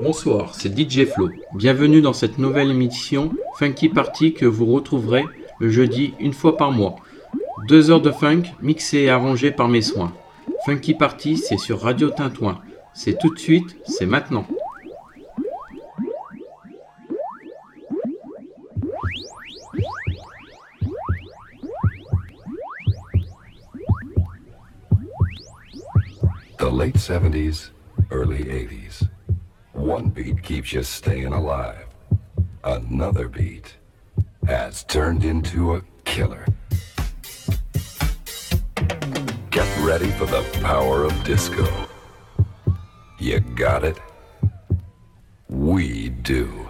Bonsoir, c'est DJ Flo. Bienvenue dans cette nouvelle émission Funky Party que vous retrouverez le jeudi une fois par mois. Deux heures de funk mixées et arrangées par mes soins. Funky Party, c'est sur Radio Tintouin. C'est tout de suite, c'est maintenant. The late 70s, early 80s. One beat keeps you staying alive. Another beat has turned into a killer. Get ready for the power of disco. You got it? We do.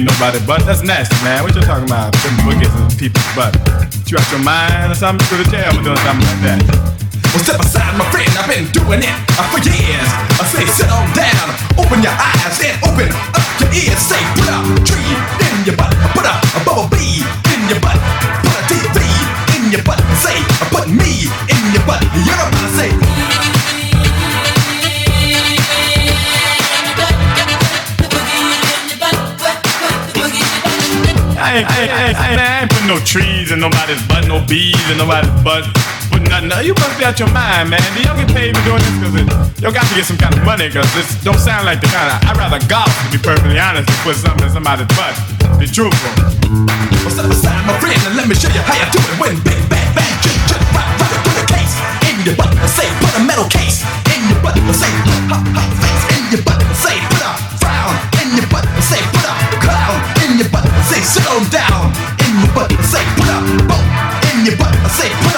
In nobody's butt. That's nasty, man. What you talking about? Putting boogies in people's butt. You out your mind or something? Go to jail for doing something like that. Well, step aside, my friend. I've been doing it for years. I say, sit on down, open your eyes, and open nobody's butt, no bees in nobody's butt. Putting nothing. You must be out your mind, man. Do y'all get paid for doing this? Cause it, y'all got to get some kind of money. Cause this don't sound like the kind of. I'd rather golf, to be perfectly honest, than put something in somebody's butt. Be truthful. Well, step aside, my friend, and let me show you how you do it. When big bang bang, just just right, right, put a case in your butt. I Say, put a metal case in your butt. Say, hot, hot face in your butt. Say, put a frown in your butt. I Say, put a clown in your butt. I Say, sit on down in your butt up, boat in your butt. I say.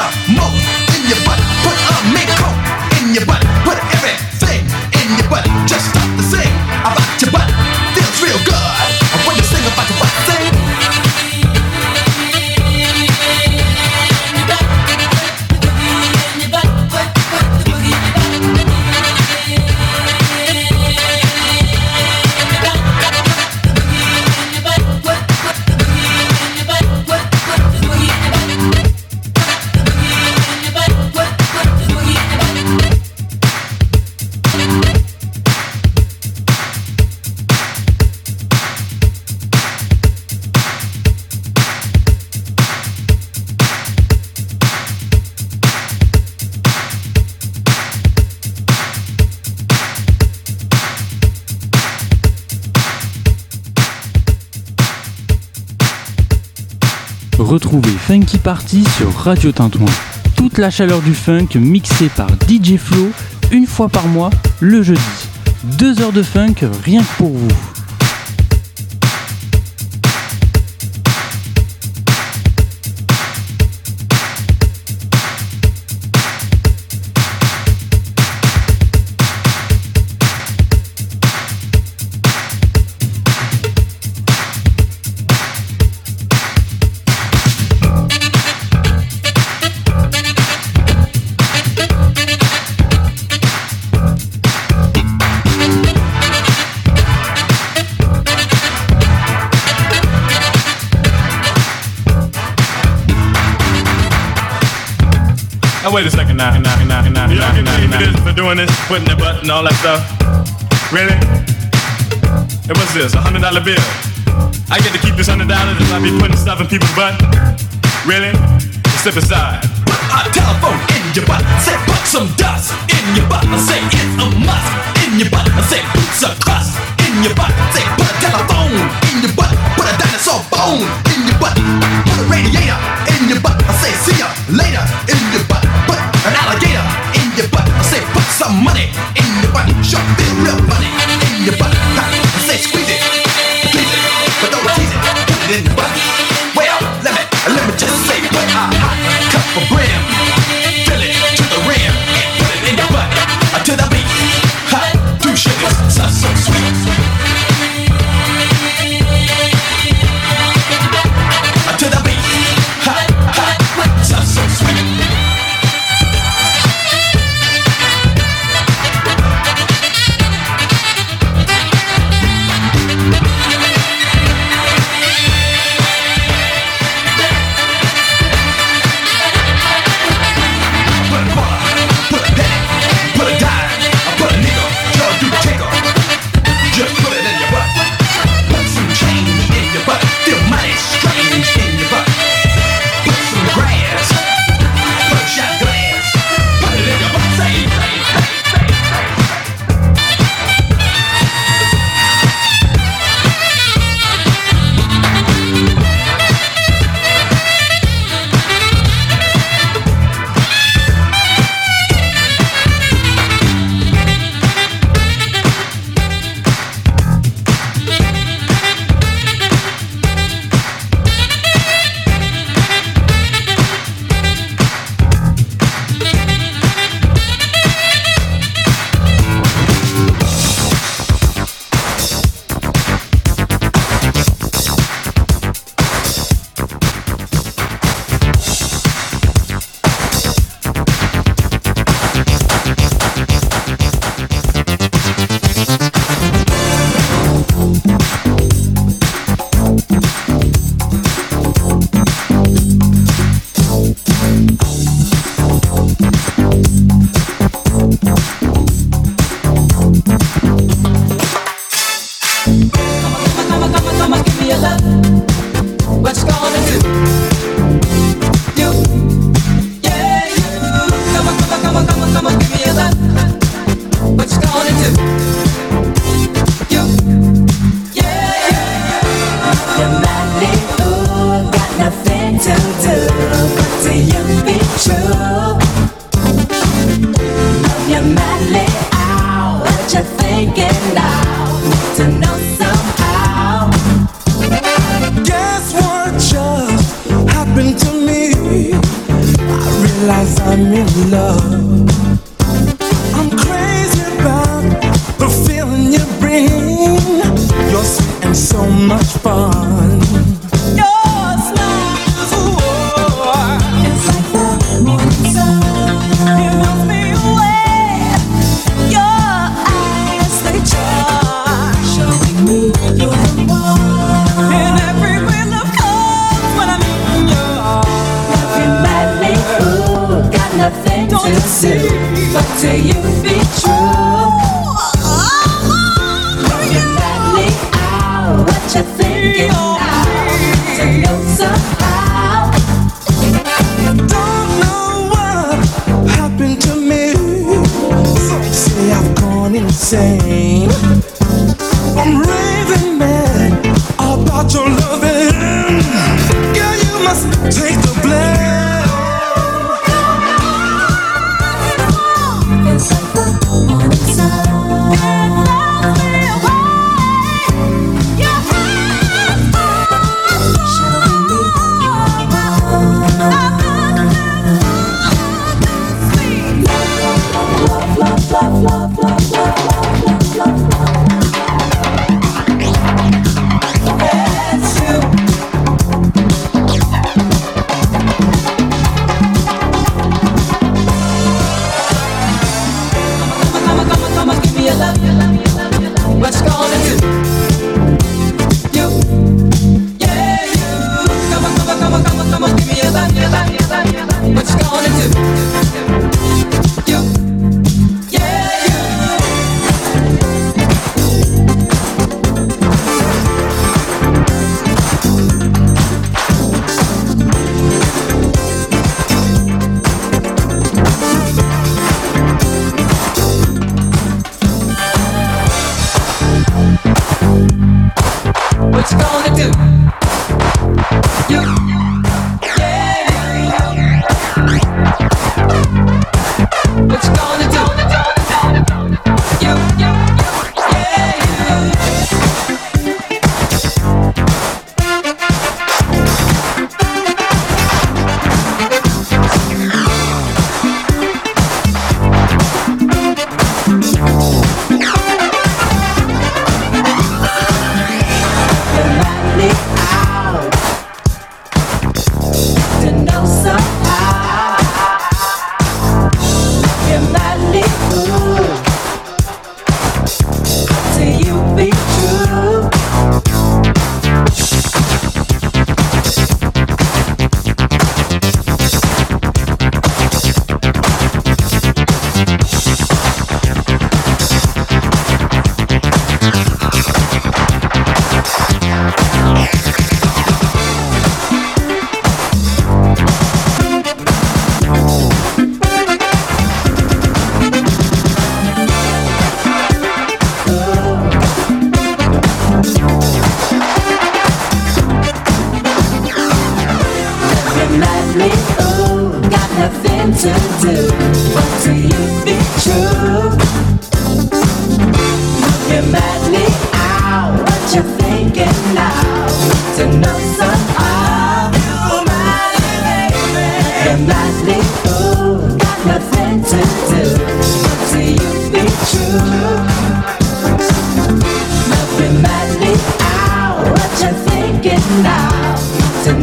Sur Radio Tintouin. Toute la chaleur du funk mixée par DJ Flo une fois par mois le jeudi. Deux heures de funk rien que pour vous. Wait a second now. now, now, now Y'all can give me for doing this, putting the button, all that stuff. Really? And what's this? A hundred dollar bill. I get to keep this hundred dollars if I be putting stuff in people's butt. Really? Step aside. Put a telephone in your butt. Say put some dust in your butt. I say it's a must in your butt. I say boots a crust in your butt. I say put a telephone in your butt. Put a dinosaur bone some money in your body. Shove it real money in your body. Huh? I say squeeze it, squeeze it, but don't tease it. Put it in your body. Well, let me let me just say put a hot cup of bread.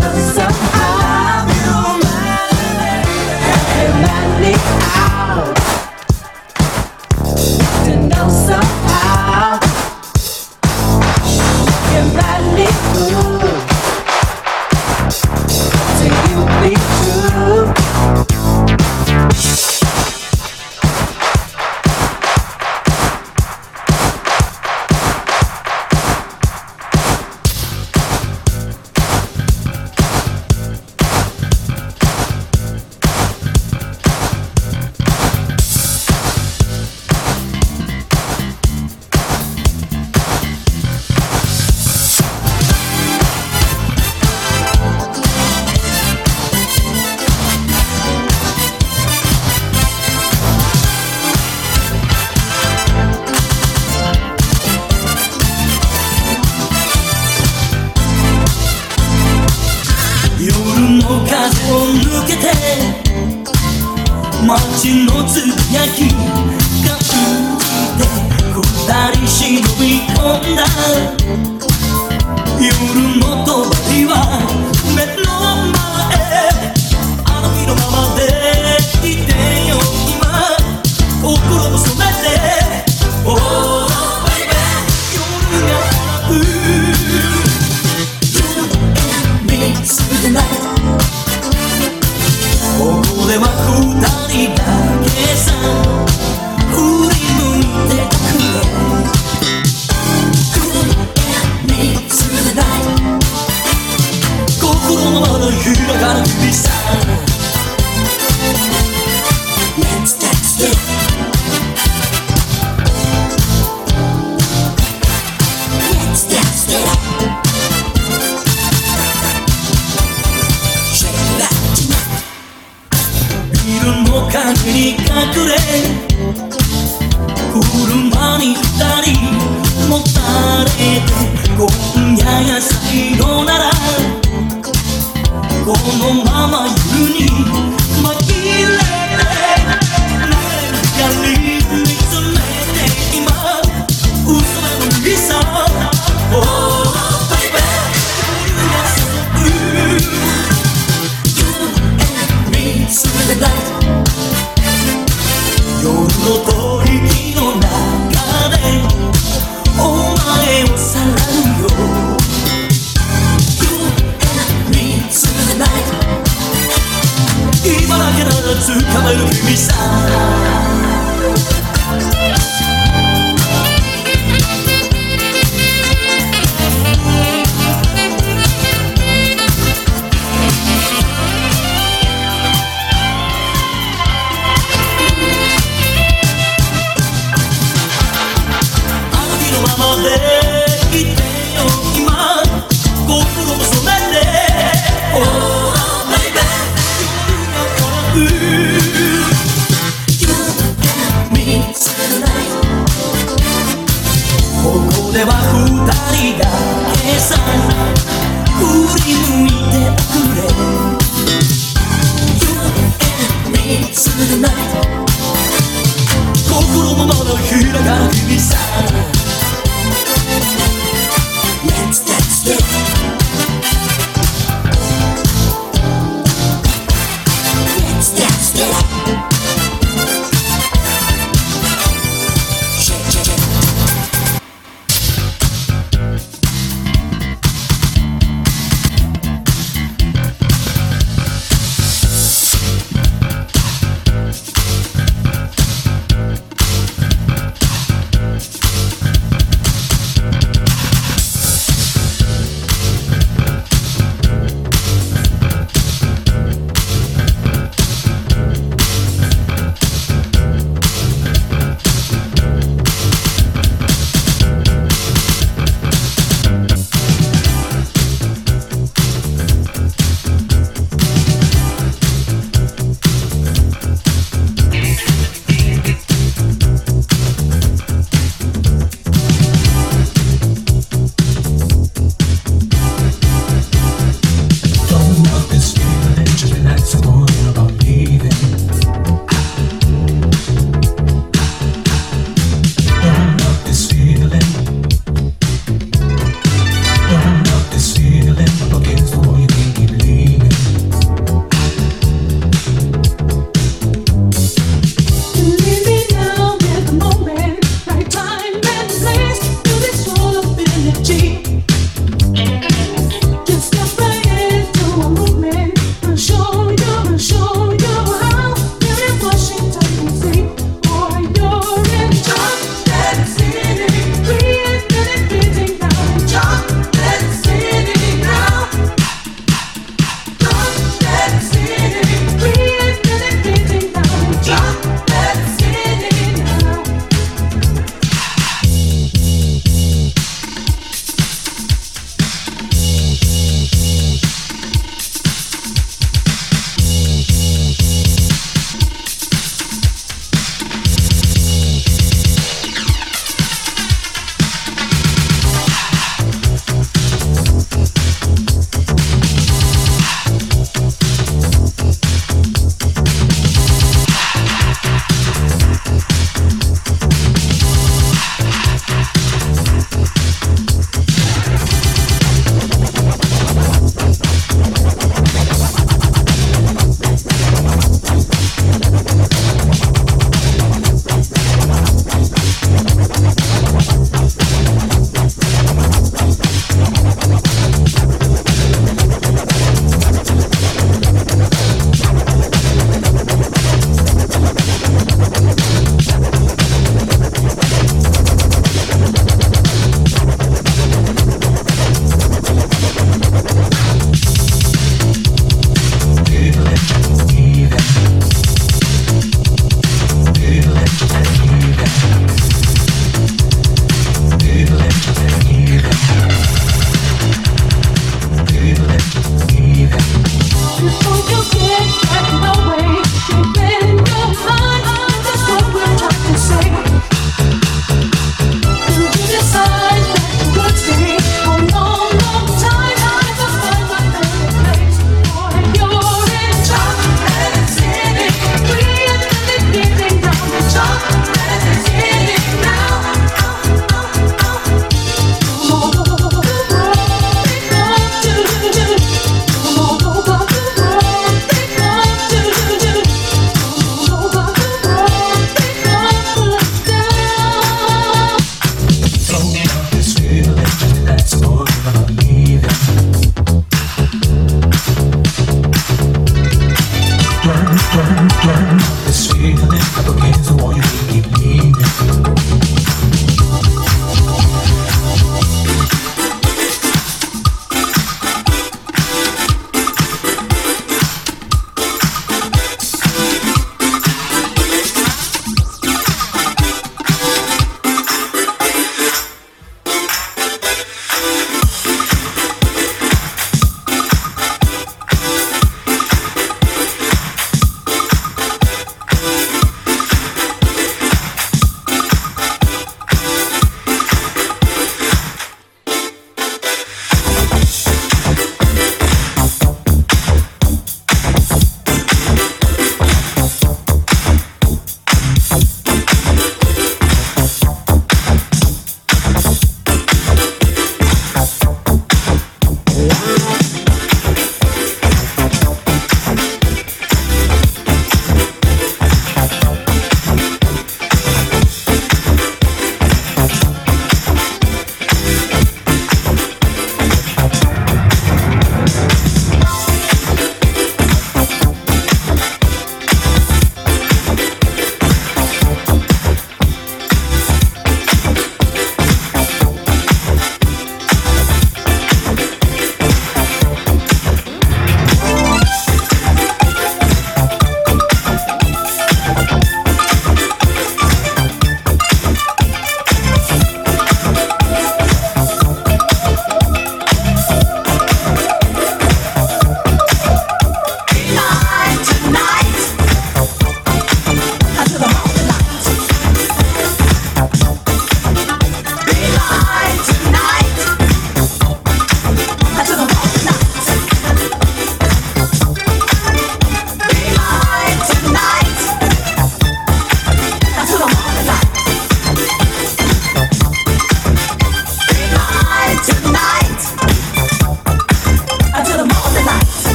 another side.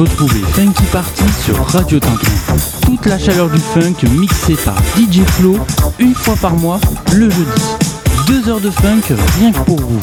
Retrouvez Funky Party sur Radio Tintin. Toute la chaleur du funk mixée par DJ Flo une fois par mois le jeudi. Deux heures de funk rien que pour vous.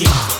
Yeah.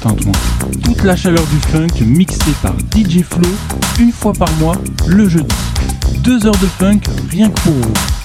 Toute la chaleur du funk mixée par DJ Flow une fois par mois le jeudi. Deux heures de funk rien que pour vous.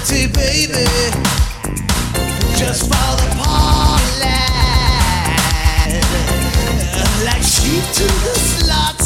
reality, baby. Just fall apart like, like sheep to the slaughter.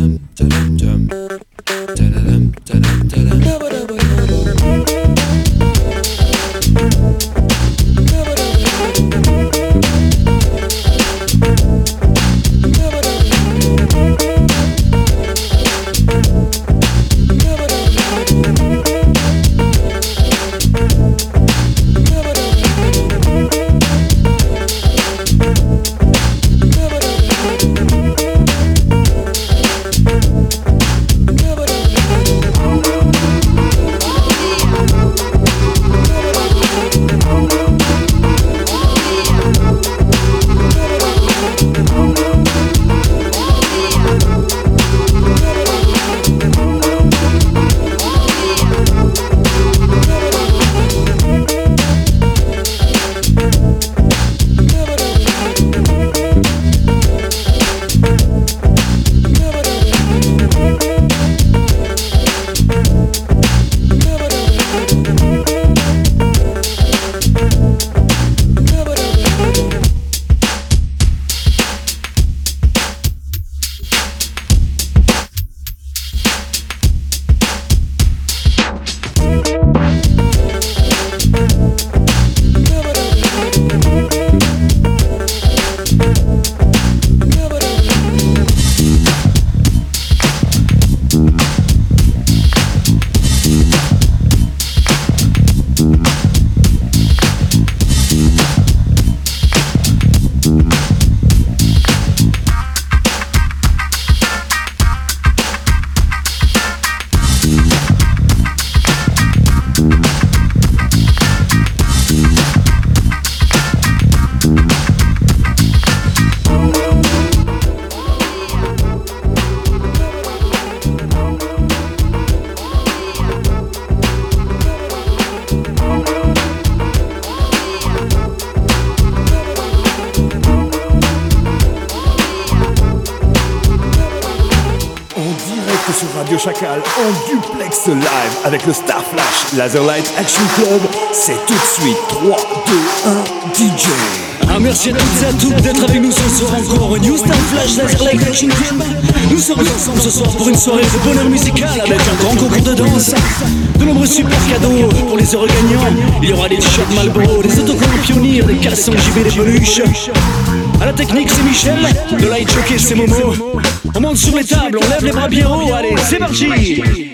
Mm. Avec le Star Flash Laserlight Action Club. C'est tout de suite 3, 2, 1, DJ. Merci à toutes et à tous d'être avec nous ce soir encore New Star Flash Laserlight Action Club. Nous sommes ensemble ce soir pour une soirée de bonheur musical avec un grand concours de danse, de nombreux super cadeaux pour les heureux gagnants. Il y aura des t-shirts Malboro, des autocollants pionniers, des caleçons JB, des peluches. À la technique, c'est Michel, de light jockey, c'est Momo. On monte sur les tables, on lève les bras bien haut, allez, c'est parti!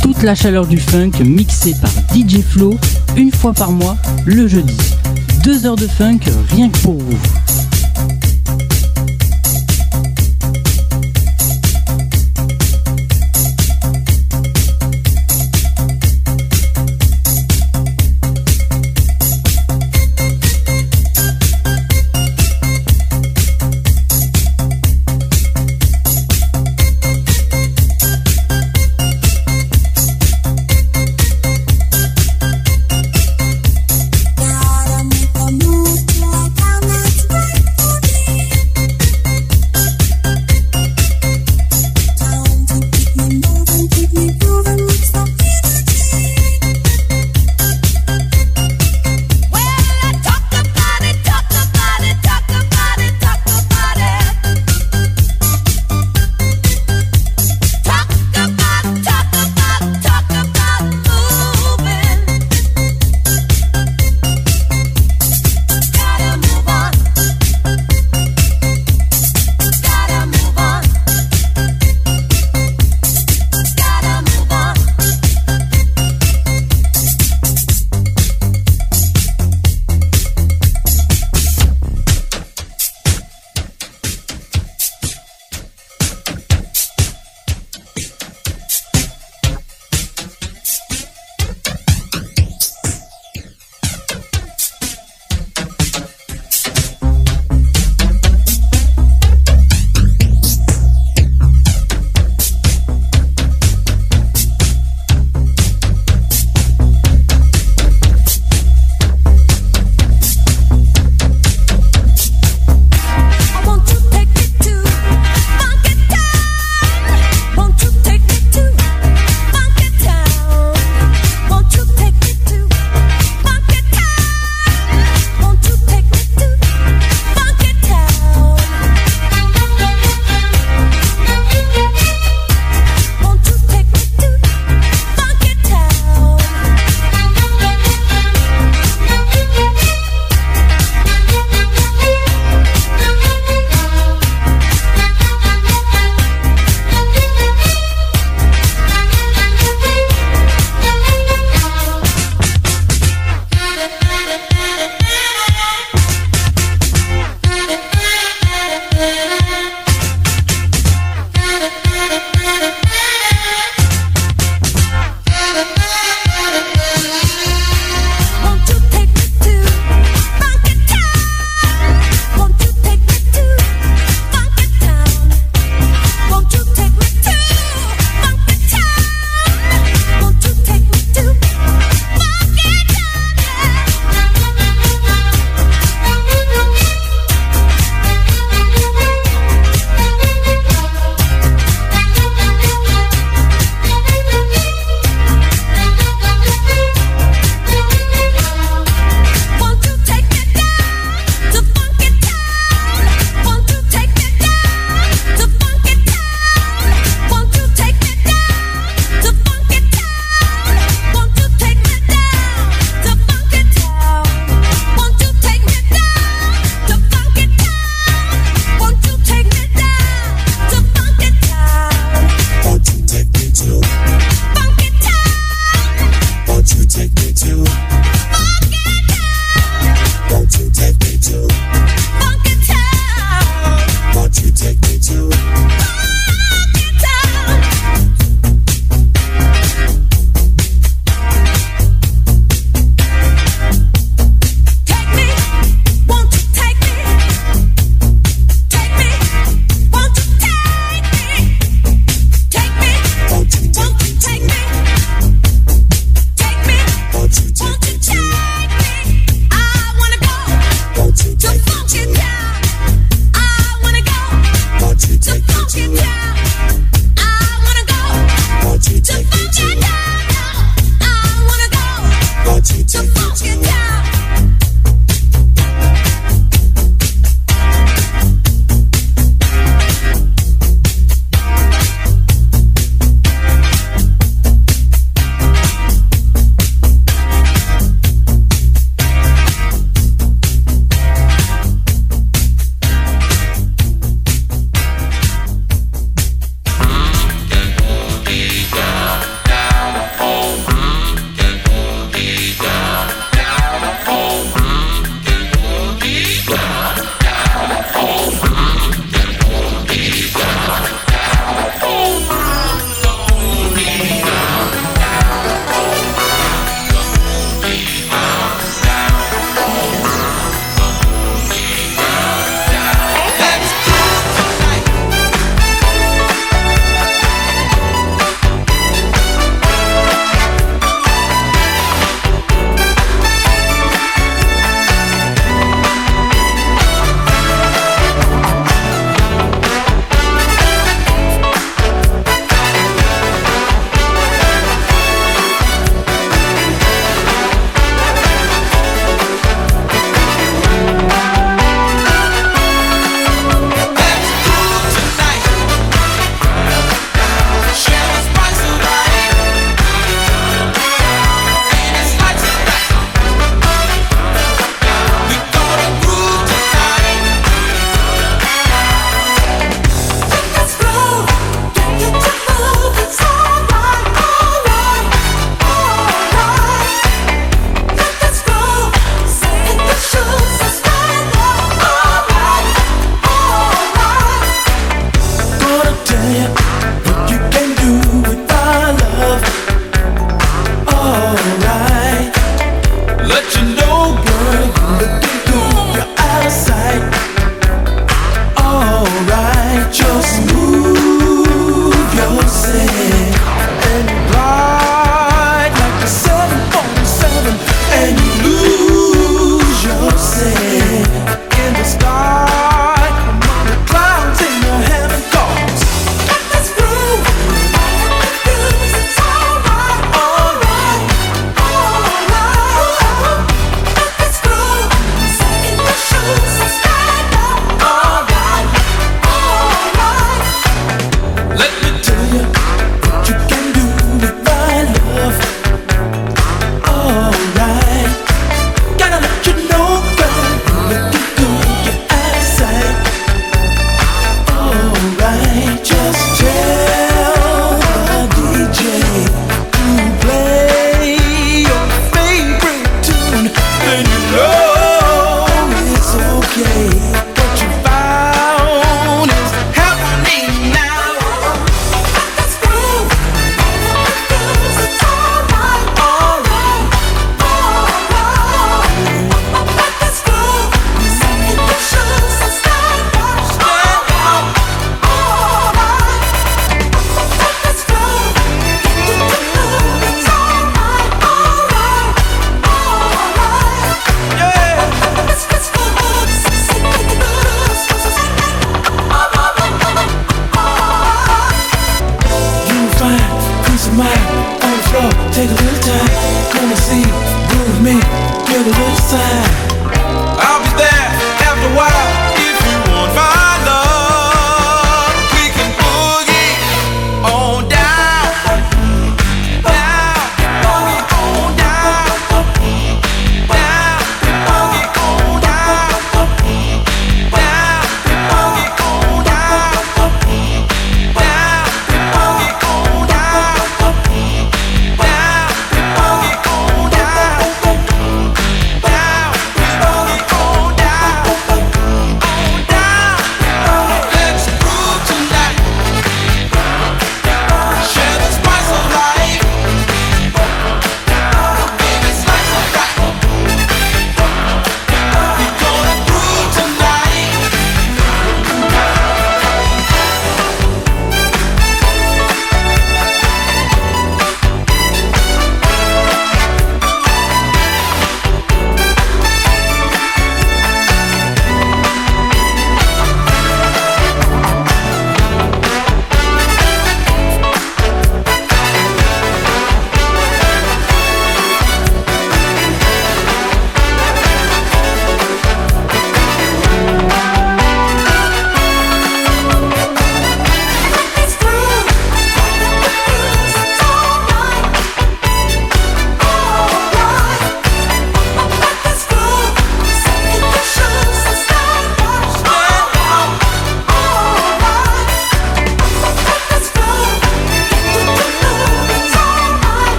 Toute la chaleur du funk mixée par DJ Flo une fois par mois le jeudi. Deux heures de funk rien que pour vous.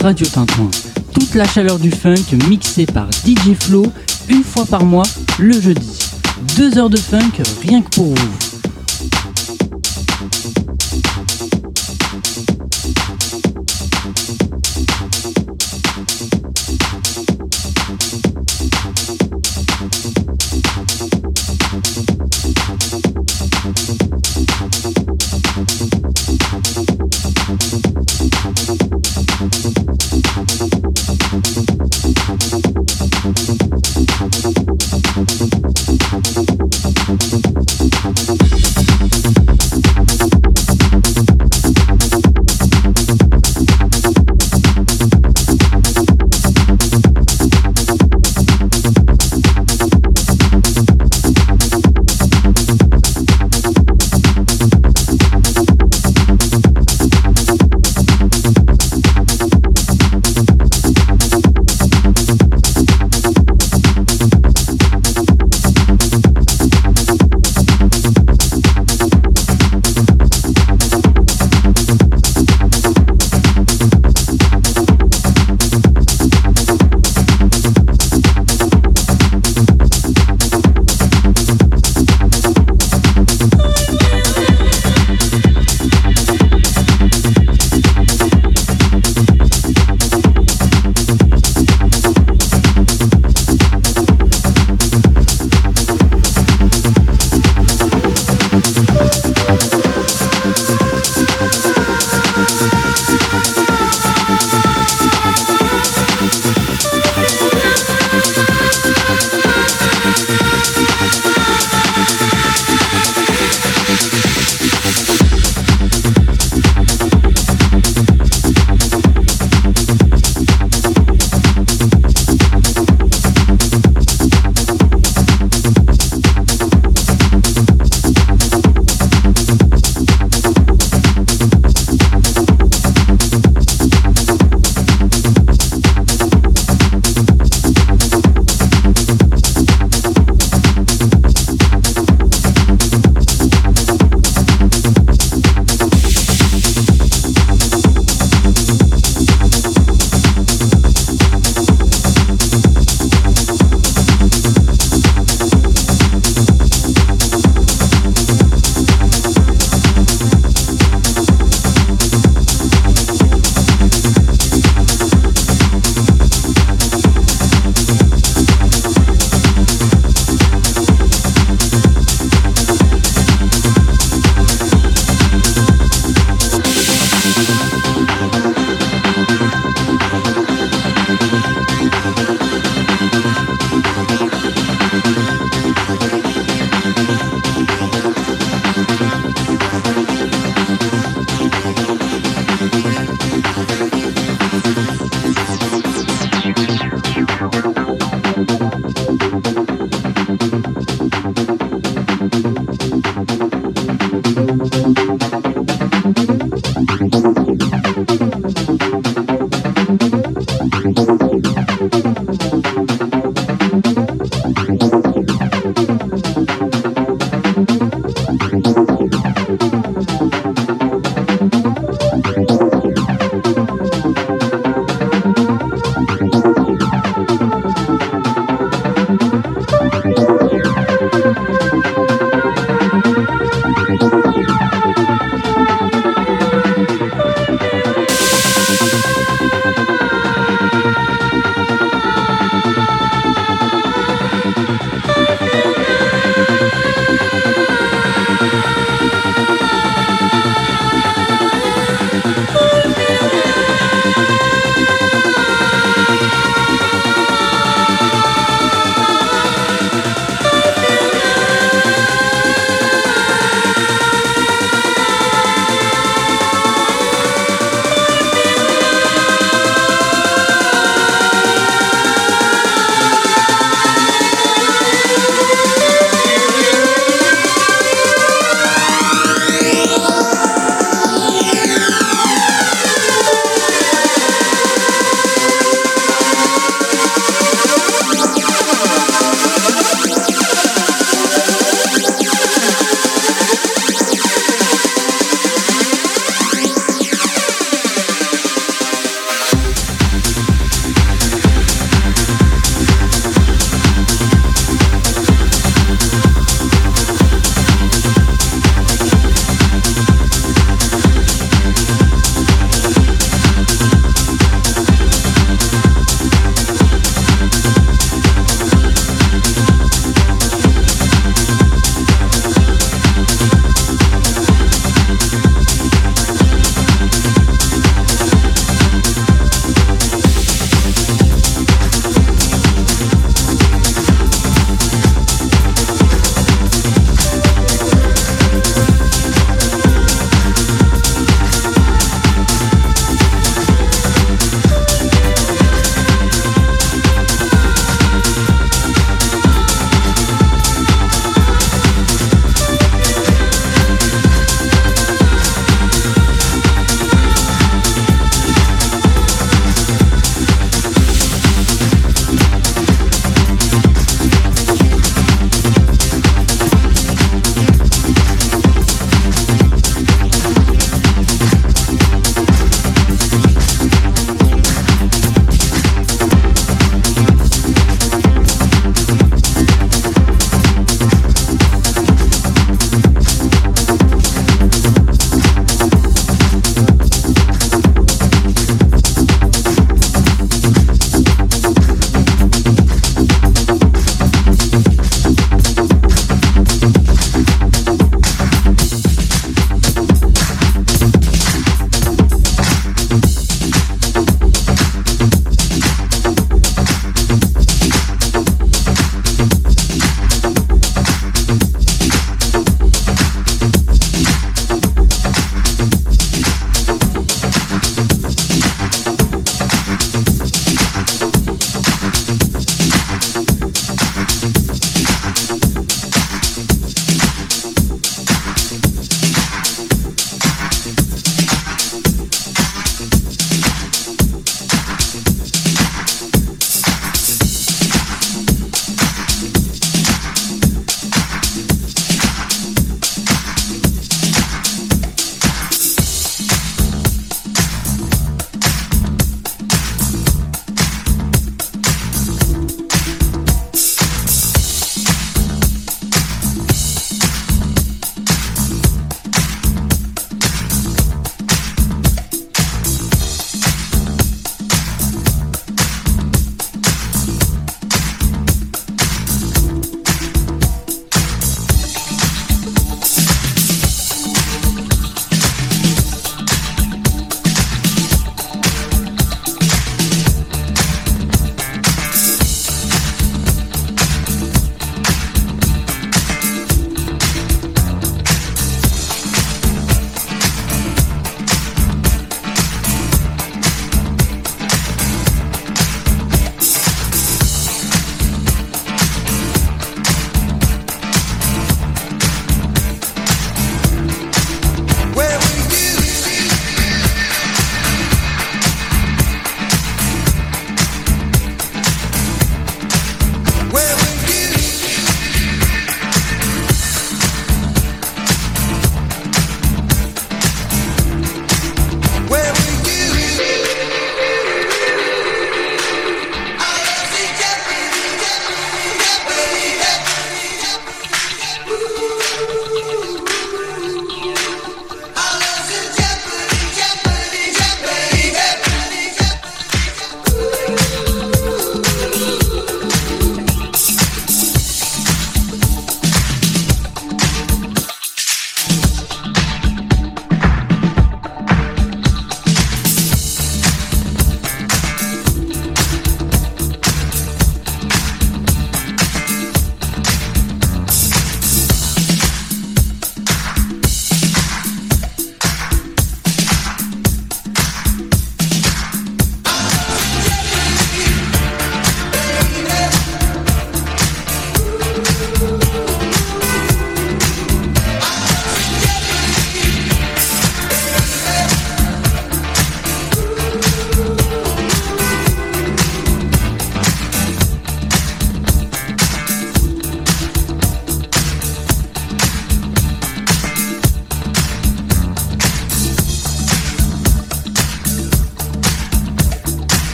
Radio Tintouin. Toute la chaleur du funk mixée par DJ Flow une fois par mois le jeudi. Deux heures de funk rien que pour vous.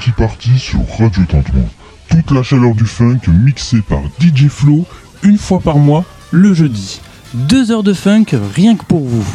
Funky sur Radio. Toute la chaleur du funk mixée par DJ Flo Une fois par mois, le jeudi. Deux heures de funk rien que pour vous.